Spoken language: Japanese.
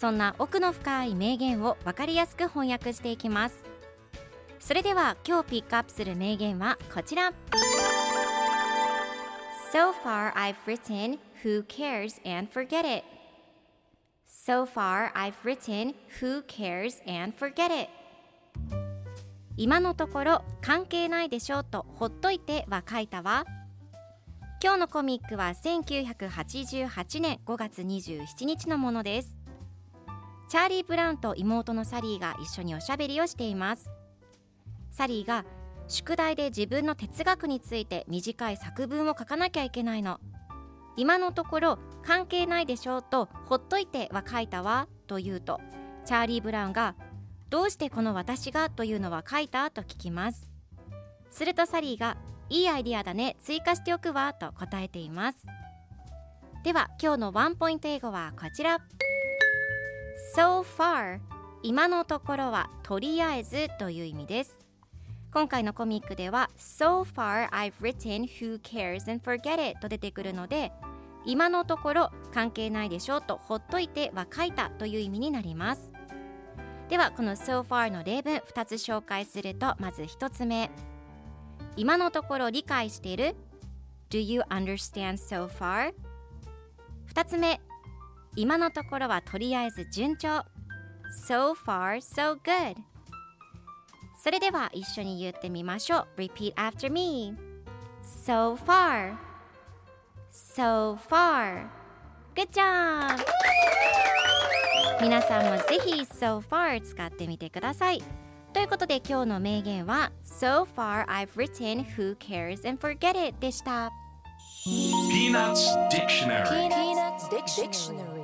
そんな奥の深い名言を分かりやすく翻訳していきます。それでは今日ピックアップする名言はこちら。So far I've written who cares and forget it. So far I've written who cares and forget it. 今のところ関係ないでしょうとほっといては書いたわ。今日のコミックは1988年5月27日のものです。チャーリー・ブラウンと妹のサリーが一緒におしゃべりをしています。サリーが宿題で自分の哲学について短い作文を書かなきゃいけないの。今のところ関係ないでしょうとほっといては書いたわと言うとチャーリー・ブラウンがどうしてこの私がというのは書いたと聞きます。するとサリーがいいアイディアだね追加しておくわと答えています。では今日のワンポイント英語はこちら。So far 今のところはとりあえずという意味です。今回のコミックでは So far I've written who cares and forget it と出てくるので今のところ関係ないでしょうとほっといては書いたという意味になります。ではこの So far の例文2つ紹介するとまず1つ目。今のところ理解している？Do you understand so far? 2つ目。今のところはとりあえず順調 So far so good それでは一緒に言ってみましょう Repeat after me So far So far Good job 皆さんもぜひ So far 使ってみてくださいということで今日の名言は So far I've written who cares and forget it でした Peanuts Dictionary Peanuts Dictionary.